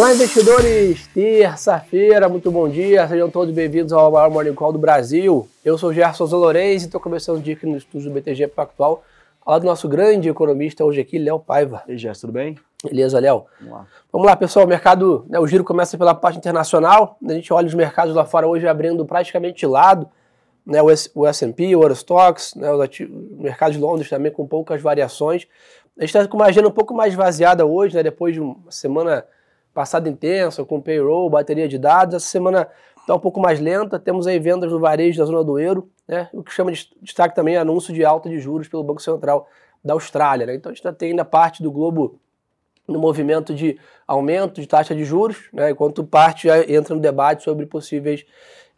Olá, investidores! Terça-feira, muito bom dia, sejam todos bem-vindos ao maior Morning Call do Brasil. Eu sou Gerson Zolorez e estou começando o dia aqui no estúdio do BTG Pactual, ao lado do nosso grande economista hoje aqui, Léo Paiva. E aí, Gerson, tudo bem? Beleza, Léo? Vamos lá. Vamos lá, pessoal, o mercado, né, o giro começa pela parte internacional, a gente olha os mercados lá fora hoje abrindo praticamente de lado, né, o S&P, o Eurostox, né, o mercado de Londres também com poucas variações. A gente está com uma agenda um pouco mais vaziada hoje, né, depois de uma semana passada intensa, com payroll, bateria de dados. Essa semana está um pouco mais lenta, temos aí vendas no varejo da zona do euro, né, o que chama de destaque também é anúncio de alta de juros pelo Banco Central da Austrália. Né? Então a gente está tendo a parte do globo no movimento de aumento de taxa de juros, né, enquanto parte já entra no debate sobre possíveis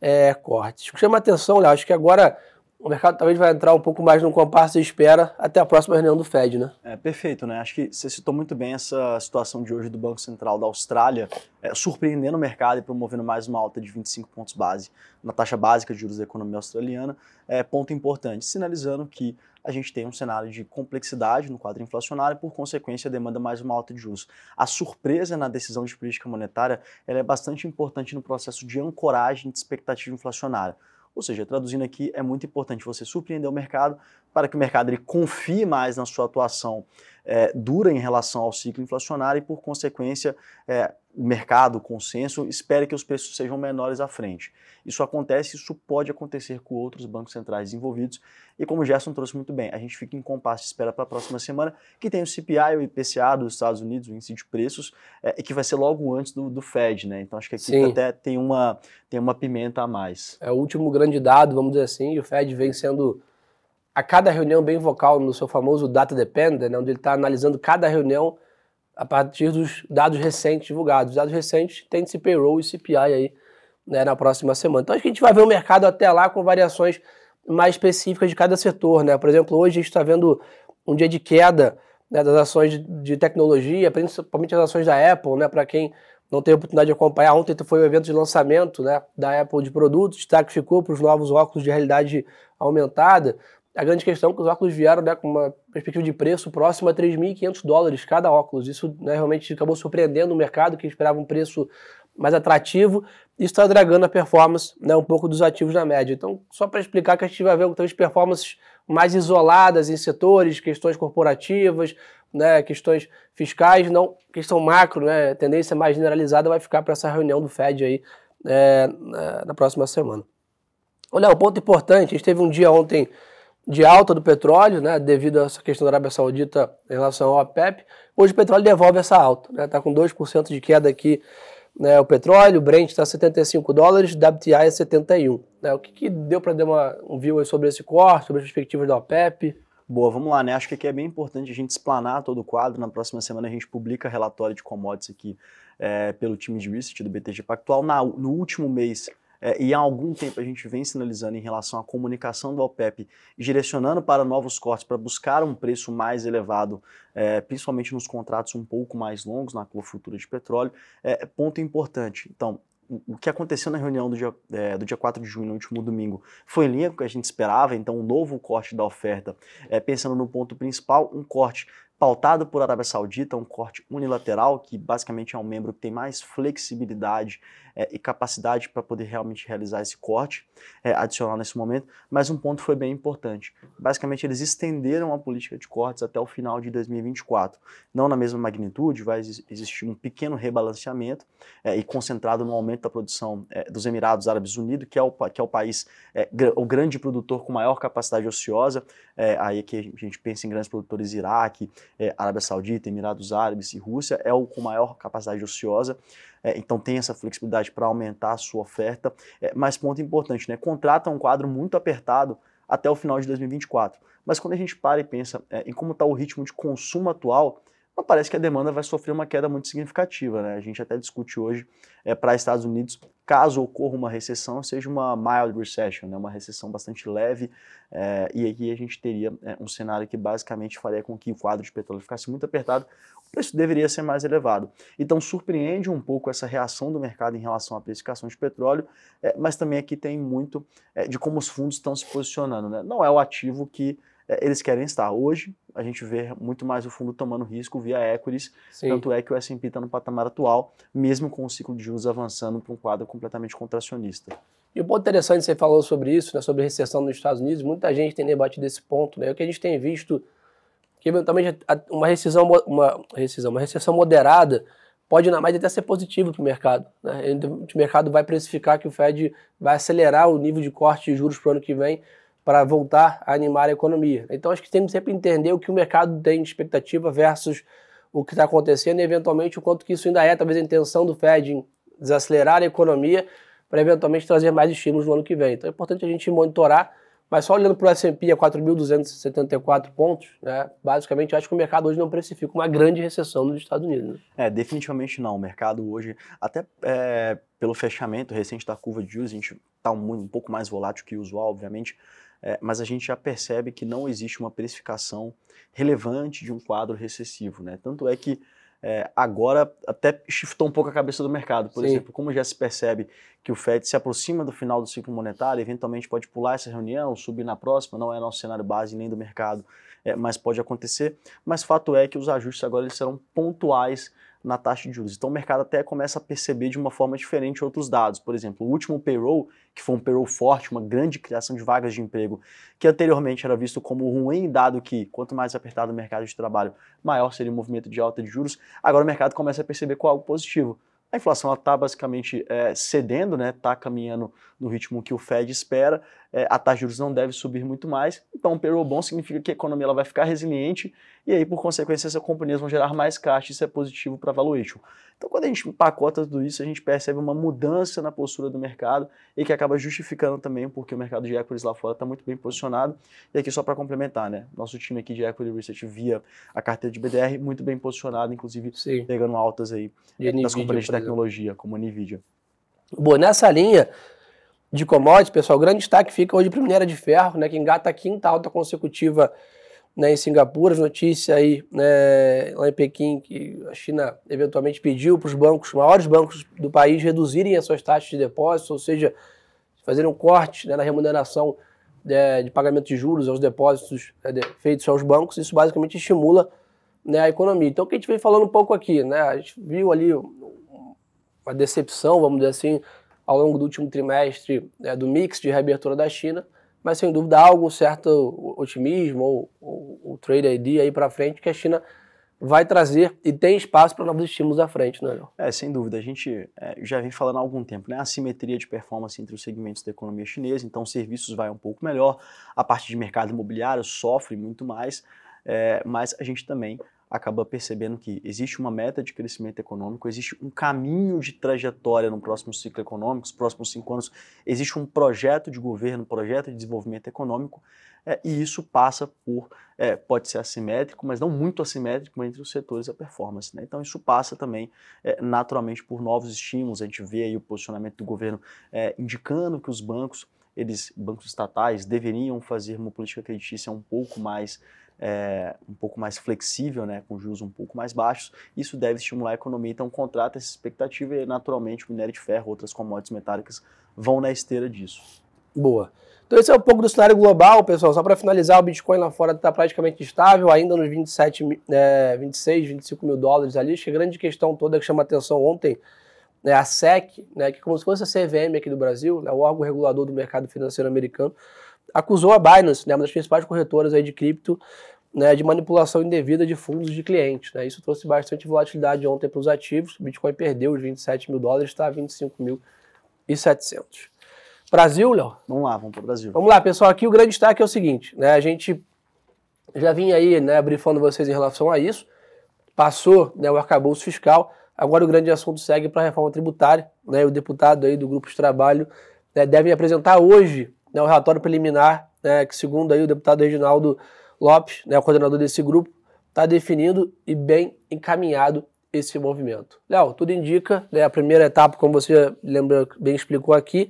é, cortes. O que chama atenção, Léo, acho que agora o mercado talvez vai entrar um pouco mais num compasso de espera até a próxima reunião do Fed, né? É, perfeito, né? Acho que você citou muito bem essa situação de hoje do Banco Central da Austrália, é, surpreendendo o mercado e promovendo mais uma alta de 25 pontos base na taxa básica de juros da economia australiana. É ponto importante, sinalizando que a gente tem um cenário de complexidade no quadro inflacionário e, por consequência, demanda mais uma alta de juros. A surpresa na decisão de política monetária é bastante importante no processo de ancoragem de expectativa inflacionária. Ou seja, traduzindo aqui, é muito importante você surpreender o mercado para que o mercado ele confie mais na sua atuação é, dura em relação ao ciclo inflacionário e, por consequência, é, o mercado, o consenso, espere que os preços sejam menores à frente. Isso acontece, isso pode acontecer com outros bancos centrais envolvidos. E como o Gerson trouxe muito bem, a gente fica em compasso de espera para a próxima semana, que tem o CPI, o IPCA dos Estados Unidos, o índice de preços, é, e que vai ser logo antes do, do Fed, né? Então acho que aqui Sim. até tem uma, tem uma pimenta a mais. É o último grande dado, vamos dizer assim, e o Fed vem sendo a cada reunião bem vocal no seu famoso data dependent, né, onde ele está analisando cada reunião a partir dos dados recentes divulgados. Os dados recentes têm esse payroll e CPI aí né, na próxima semana. Então acho que a gente vai ver o mercado até lá com variações mais específicas de cada setor. Né? Por exemplo, hoje a gente está vendo um dia de queda né, das ações de tecnologia, principalmente as ações da Apple, né, para quem não teve oportunidade de acompanhar. Ontem foi o evento de lançamento né, da Apple de produtos, destaque ficou para os novos óculos de realidade aumentada. A grande questão é que os óculos vieram né, com uma perspectiva de preço próximo a 3.500 dólares cada óculos. Isso né, realmente acabou surpreendendo o mercado, que esperava um preço mais atrativo. Isso está dragando a performance né, um pouco dos ativos na média. Então, só para explicar que a gente vai ver talvez performances mais isoladas em setores, questões corporativas, né, questões fiscais, não questão macro, né, tendência mais generalizada vai ficar para essa reunião do Fed aí é, na próxima semana. Olha, um ponto importante, a gente teve um dia ontem de alta do petróleo, né, devido a essa questão da Arábia Saudita em relação ao OPEP. Hoje o petróleo devolve essa alta, está né, com 2% de queda aqui né, o petróleo, o Brent está 75 dólares, WTI é 71. Né, o que, que deu para dar uma, um view sobre esse corte, sobre as perspectivas da OPEP? Boa, vamos lá, né? Acho que aqui é bem importante a gente explanar todo o quadro. Na próxima semana a gente publica relatório de commodities aqui é, pelo time de research do BTG Pactual. Na, no último mês é, e há algum tempo a gente vem sinalizando em relação à comunicação do OPEP, direcionando para novos cortes, para buscar um preço mais elevado, é, principalmente nos contratos um pouco mais longos, na curva futura de petróleo, é, ponto importante. Então, o que aconteceu na reunião do dia, é, do dia 4 de junho, no último domingo, foi em linha com o que a gente esperava, então um novo corte da oferta, é, pensando no ponto principal, um corte pautado por Arábia Saudita, um corte unilateral, que basicamente é um membro que tem mais flexibilidade é, e capacidade para poder realmente realizar esse corte é, adicional nesse momento, mas um ponto foi bem importante. Basicamente, eles estenderam a política de cortes até o final de 2024. Não na mesma magnitude, vai existir um pequeno rebalanceamento é, e concentrado no aumento da produção dos Emirados Árabes Unidos, que é o, que é o país, o grande produtor com maior capacidade ociosa. Aí que a gente pensa em grandes produtores Iraque, Arábia Saudita, Emirados Árabes e Rússia, é o com maior capacidade ociosa é, então tem essa flexibilidade para aumentar a sua oferta. É, mas ponto importante, né? Contrata um quadro muito apertado até o final de 2024. Mas quando a gente para e pensa é, em como está o ritmo de consumo atual, parece que a demanda vai sofrer uma queda muito significativa. Né? A gente até discute hoje é, para Estados Unidos, caso ocorra uma recessão, seja uma mild recession, né? uma recessão bastante leve, é, e aqui a gente teria é, um cenário que basicamente faria com que o quadro de petróleo ficasse muito apertado, o preço deveria ser mais elevado. Então surpreende um pouco essa reação do mercado em relação à precificação de petróleo, é, mas também aqui tem muito de como os fundos estão se posicionando. Né? Não é o ativo que eles querem estar. Hoje, a gente vê muito mais o fundo tomando risco via equities, Sim. tanto é que o S&P está no patamar atual, mesmo com o ciclo de juros avançando para um quadro completamente contracionista. E o ponto interessante, você falou sobre isso, né, sobre recessão nos Estados Unidos, muita gente tem debatido esse ponto, né, o que a gente tem visto, que eventualmente uma rescisão, uma, rescisão, uma recessão moderada pode na média até ser positivo para o mercado. Né? O mercado vai precificar que o Fed vai acelerar o nível de corte de juros para o ano que vem para voltar a animar a economia. Então acho que temos sempre entender o que o mercado tem de expectativa versus o que está acontecendo e eventualmente o quanto que isso ainda é, talvez a intenção do Fed em desacelerar a economia para eventualmente trazer mais estímulos no ano que vem. Então é importante a gente monitorar, mas só olhando para o S&P a 4.274 pontos, né, basicamente acho que o mercado hoje não precifica uma grande recessão nos Estados Unidos. Né? É, definitivamente não. O mercado hoje, até é, pelo fechamento recente da curva de juros, a gente está um, um pouco mais volátil que o usual, obviamente, é, mas a gente já percebe que não existe uma precificação relevante de um quadro recessivo. Né? Tanto é que é, agora até shiftou um pouco a cabeça do mercado. Por Sim. exemplo, como já se percebe que o Fed se aproxima do final do ciclo monetário, eventualmente pode pular essa reunião, subir na próxima, não é nosso cenário base nem do mercado, é, mas pode acontecer. Mas fato é que os ajustes agora eles serão pontuais na taxa de juros. Então o mercado até começa a perceber de uma forma diferente outros dados. Por exemplo, o último payroll, que foi um payroll forte, uma grande criação de vagas de emprego, que anteriormente era visto como ruim, dado que quanto mais apertado o mercado de trabalho, maior seria o movimento de alta de juros, agora o mercado começa a perceber com algo positivo. A inflação está basicamente é, cedendo, está né, tá caminhando no ritmo que o Fed espera, é, a taxa de juros não deve subir muito mais, então um payroll bom significa que a economia ela vai ficar resiliente e aí, por consequência, essas companhias vão gerar mais caixa, isso é positivo para a valuation. Então, quando a gente empacota tudo isso, a gente percebe uma mudança na postura do mercado e que acaba justificando também porque o mercado de equities lá fora está muito bem posicionado. E aqui, só para complementar, né? Nosso time aqui de Equity Research via a carteira de BDR muito bem posicionado, inclusive Sim. pegando altas aí das companhias de tecnologia, como a NVIDIA. Bom, nessa linha de commodities, pessoal, grande destaque fica hoje para a minéria de ferro, né, que engata a quinta alta consecutiva né, em Singapura, notícia aí né, lá em Pequim que a China eventualmente pediu para os bancos, os maiores bancos do país, reduzirem as suas taxas de depósito, ou seja, fazerem um corte né, na remuneração de, né, de, pagamento de juros aos depósitos né, de, feitos aos bancos. Isso basicamente estimula né, a economia. Então, o que a gente vem falando um pouco aqui, né, a gente viu ali uma decepção, vamos dizer assim, ao longo do último trimestre né, do mix de reabertura da China mas sem dúvida há algum certo otimismo ou, ou trade ID aí para frente que a China vai trazer e tem espaço para novos estímulos à frente, né, Léo? É, sem dúvida. A gente é, já vem falando há algum tempo, né? A simetria de performance entre os segmentos da economia chinesa, então serviços vai um pouco melhor, a parte de mercado imobiliário sofre muito mais, é, mas a gente também acaba percebendo que existe uma meta de crescimento econômico, existe um caminho de trajetória no próximo ciclo econômico, os próximos cinco anos, existe um projeto de governo, um projeto de desenvolvimento econômico, é, e isso passa por, é, pode ser assimétrico, mas não muito assimétrico entre os setores da performance. Né? Então isso passa também é, naturalmente por novos estímulos, a gente vê aí o posicionamento do governo é, indicando que os bancos, eles, bancos estatais, deveriam fazer uma política creditícia um pouco mais é, um pouco mais flexível, né, com juros um pouco mais baixos, isso deve estimular a economia. Então, contrata essa expectativa e, naturalmente, o minério de ferro, outras commodities metálicas vão na esteira disso. Boa. Então, esse é um pouco do cenário global, pessoal. Só para finalizar, o Bitcoin lá fora está praticamente estável, ainda nos 27, é, 26, 25 mil dólares ali. Acho que a grande questão toda que chama atenção ontem né, a SEC, né, que é como se fosse a CVM aqui do Brasil, né, o órgão regulador do mercado financeiro americano, acusou a Binance, né, uma das principais corretoras aí de cripto, né, de manipulação indevida de fundos de clientes. Né? Isso trouxe bastante volatilidade ontem para os ativos. O Bitcoin perdeu os 27 mil dólares, está a 25.700. Brasil, Léo? Vamos lá, vamos para o Brasil. Vamos lá, pessoal. Aqui o grande destaque é o seguinte: né, a gente já vinha aí né, brifando vocês em relação a isso, passou né, o arcabouço fiscal, agora o grande assunto segue para a reforma tributária. Né, o deputado aí do Grupo de Trabalho né, deve apresentar hoje né, o relatório preliminar, né, que segundo aí o deputado Reginaldo Lopes, né, o coordenador desse grupo, está definido e bem encaminhado esse movimento. Léo, tudo indica, né, a primeira etapa, como você lembra, bem explicou aqui,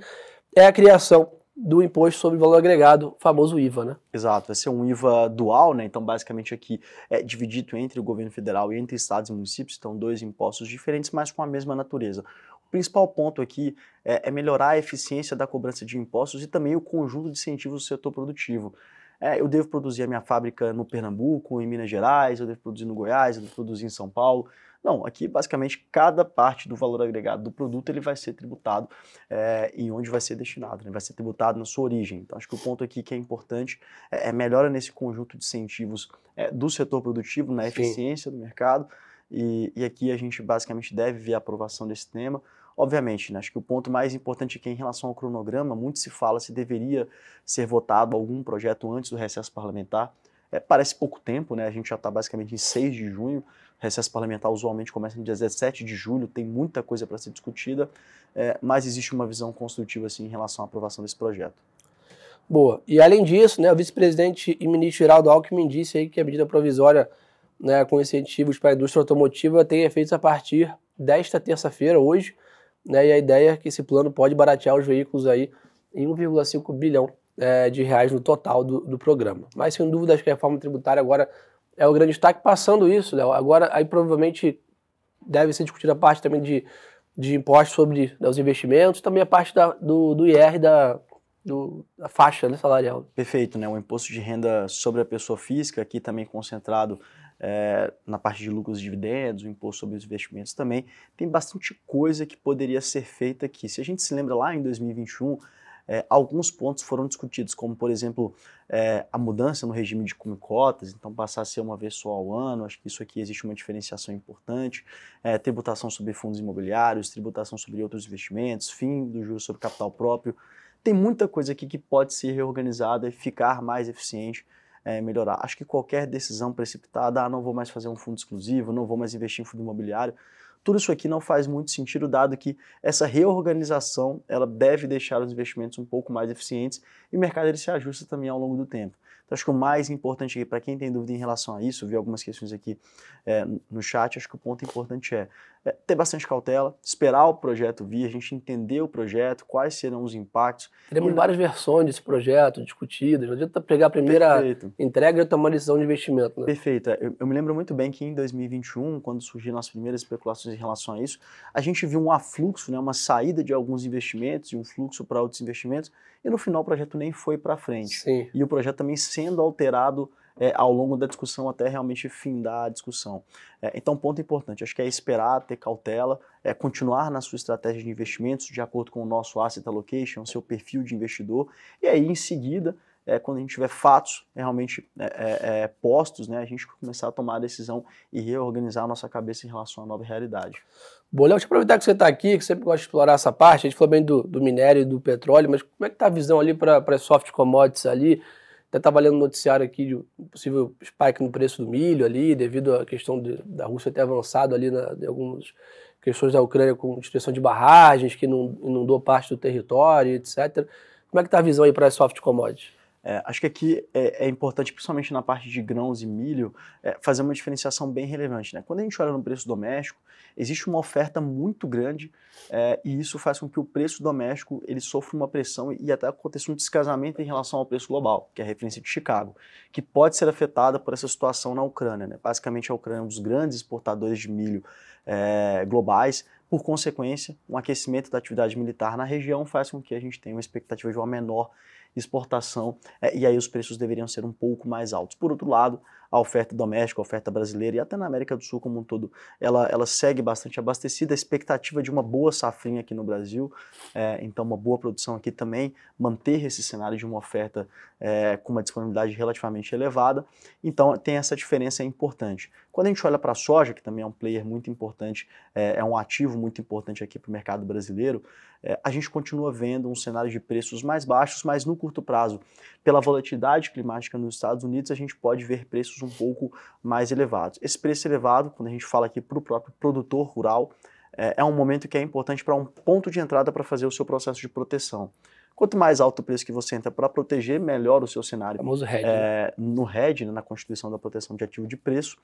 é a criação do imposto sobre valor agregado, famoso IVA, né? Exato, vai ser um IVA dual, né? Então, basicamente aqui é dividido entre o governo federal e entre estados e municípios, então dois impostos diferentes, mas com a mesma natureza principal ponto aqui é, é, melhorar a eficiência da cobrança de impostos e também o conjunto de incentivos do setor produtivo. É, eu devo produzir a minha fábrica no Pernambuco, em Minas Gerais, eu devo produzir no Goiás, eu devo produzir em São Paulo. Não, aqui basicamente cada parte do valor agregado do produto ele vai ser tributado é, e onde vai ser destinado, né? vai ser tributado na sua origem. Então acho que o ponto aqui que é importante é, é melhora nesse conjunto de incentivos é, do setor produtivo, na eficiência Sim. do mercado e, e, aqui a gente basicamente deve ver a aprovação desse tema. Obviamente, né, acho que o ponto mais importante aqui é em relação ao cronograma, muito se fala se deveria ser votado algum projeto antes do recesso parlamentar. É, parece pouco tempo, né? A gente já está basicamente em 6 de junho. O recesso parlamentar usualmente começa no dia 17 de julho, tem muita coisa para ser discutida, é, mas existe uma visão construtiva assim, em relação à aprovação desse projeto. Boa. E além disso, né, o vice-presidente e ministro Geraldo Alckmin disse aí que a medida provisória né, com incentivos para a indústria automotiva tem efeitos a partir desta terça-feira, hoje, né, e a ideia é que esse plano pode baratear os veículos aí em 1,5 bilhão é, de reais no total do, do, programa. Mas sem dúvida acho que a reforma tributária agora é o grande destaque. Passando isso, Léo, agora aí provavelmente deve ser discutida a parte também de, de impostos sobre né, os investimentos, também a parte da, do, do IR da, do, da faixa né, salarial. Perfeito, né? O imposto de renda sobre a pessoa física, aqui também concentrado é, na parte de lucros e dividendos, o imposto sobre os investimentos também. Tem bastante coisa que poderia ser feita aqui. Se a gente se lembra lá em 2021, é, alguns pontos foram discutidos, como por exemplo é, a mudança no regime de cotas, então passar a ser uma vez só ao ano, acho que isso aqui existe uma diferenciação importante, é, tributação sobre fundos imobiliários, tributação sobre outros investimentos, fim do juros sobre capital próprio. Tem muita coisa aqui que pode ser reorganizada e ficar mais eficiente, é, melhorar. Acho que qualquer decisão precipitada, ah, não vou mais fazer um fundo exclusivo, não vou mais investir em fundo imobiliário, tudo isso aqui não faz muito sentido, dado que essa reorganização ela deve deixar os investimentos um pouco mais eficientes e o mercado ele se ajusta também ao longo do tempo. Então, acho que o mais importante aqui, para quem tem dúvida em relação a isso, vi algumas questões aqui é, no chat, acho que o ponto importante é, é, ter bastante cautela, esperar o projeto vir, a gente entender o projeto, quais serão os impactos. Teremos e... várias versões desse projeto discutidas, não adianta pegar a primeira Perfeito. entrega e tomar decisão de investimento. Né? Perfeito. É, eu, eu, me lembro muito bem que em 2021, quando surgiram as primeiras especulações em relação a isso, a gente viu um afluxo, né, uma saída de alguns investimentos e um fluxo para outros investimentos, e no final o projeto nem foi para frente. Sim. E o projeto também sendo alterado é, ao longo da discussão até realmente findar a discussão. É, então, ponto importante, acho que é esperar, ter cautela, é continuar na sua estratégia de investimentos de acordo com o nosso asset allocation, seu perfil de investidor, e aí em seguida, é, quando a gente tiver fatos realmente é, é, é, postos, né, a gente começar a tomar a decisão e reorganizar a nossa cabeça em relação à nova realidade. Bom, Léo, deixa eu aproveitar que você está aqui, que sempre gosta de explorar essa parte, a gente falou bem do, do minério e do petróleo, mas como é que está a visão ali para soft commodities ali? Até estava lendo no noticiário aqui de um possível spike no preço do milho ali, devido à questão de, da Rússia ter avançado ali na, em algumas questões da Ucrânia com destruição de barragens, que inundou parte do território, etc. Como é que está a visão aí para as soft commodities? É, acho que aqui é, é, importante, principalmente na parte de grãos e milho, é, fazer uma diferenciação bem relevante. Né? Quando a gente olha no preço doméstico, existe uma oferta muito grande é, e isso faz com que o preço doméstico ele sofra uma pressão e até aconteça um descasamento em relação ao preço global, que é a referência de Chicago, que pode ser afetada por essa situação na Ucrânia. Né? Basicamente, a Ucrânia é um dos grandes exportadores de milho é, globais, por consequência, um aquecimento da atividade militar na região faz com que a gente tenha uma expectativa de uma menor exportação, é, e aí os preços deveriam ser um pouco mais altos. Por outro lado, a oferta doméstica, a oferta brasileira e até na América do Sul como um todo, ela, ela segue bastante abastecida. A expectativa de uma boa safrinha aqui no Brasil, é, então uma boa produção aqui também, manter esse cenário de uma oferta é, com uma disponibilidade relativamente elevada. Então tem essa diferença importante. Quando a gente olha para a soja, que também é um player muito importante, é, é um ativo muito importante aqui para o mercado brasileiro, é, a gente continua vendo um cenário de preços mais baixos, mas no curto prazo, pela volatilidade climática nos Estados Unidos, a gente pode ver preços um pouco mais elevados. Esse preço elevado, quando a gente fala aqui para o próprio produtor rural, é, é um momento que é importante para um ponto de entrada para fazer o seu processo de proteção. Quanto mais alto o preço que você entra para proteger, melhor o seu cenário. O famoso hedge. É, no hedge, né, na Constituição da Proteção de Ativo de Preço,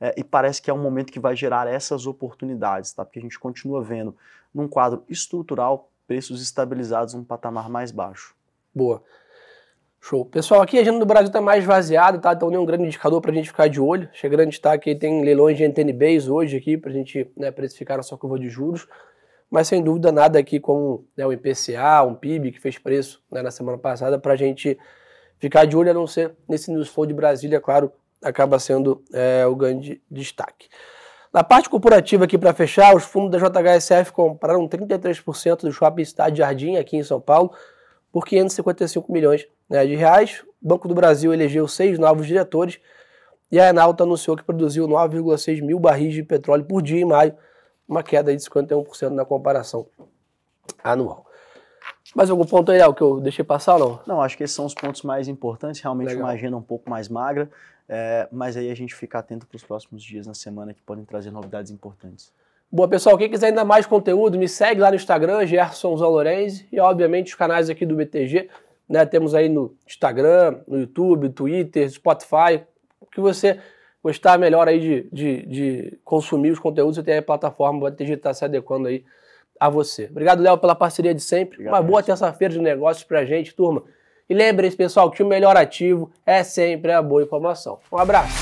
é, e parece que é um momento que vai gerar essas oportunidades, tá? porque a gente continua vendo, num quadro estrutural, preços estabilizados num patamar mais baixo. Boa. Show. Pessoal, aqui a agenda do Brasil está mais vaziada, tá? Então nem um grande indicador para a gente ficar de olho. Chegando a destaque aí, tem leilões de NTNBs hoje aqui para a gente né, precificar a sua curva de juros. Mas sem dúvida nada aqui como né, o IPCA, um PIB que fez preço né, na semana passada para a gente ficar de olho a não ser nesse News Flow de Brasília, claro, acaba sendo é, o grande destaque. Na parte corporativa aqui para fechar, os fundos da JHSF compraram 33% do Shopping Cidade Jardim aqui em São Paulo por 555 milhões né, de reais. O Banco do Brasil elegeu seis novos diretores e a Enalta anunciou que produziu 9,6 mil barris de petróleo por dia em maio, uma queda de 51% na comparação anual. Mais algum ponto aí, que eu deixei passar não? Não, acho que esses são os pontos mais importantes. Realmente Legal. uma agenda um pouco mais magra, é, mas aí a gente fica atento para os próximos dias na semana que podem trazer novidades importantes. Boa, pessoal, quem quiser ainda mais conteúdo, me segue lá no Instagram, Gerson Zalorenzi, e obviamente os canais aqui do BTG, né? Temos aí no Instagram, no YouTube, Twitter, Spotify, o que você gostar melhor aí de, de, de consumir os conteúdos, você tem a plataforma, o BTG está se adequando aí a você. Obrigado, Léo, pela parceria de sempre. Obrigado, Uma boa terça-feira de negócios pra gente, turma. E lembrem-se, pessoal, que o melhor ativo é sempre a boa informação. Um abraço.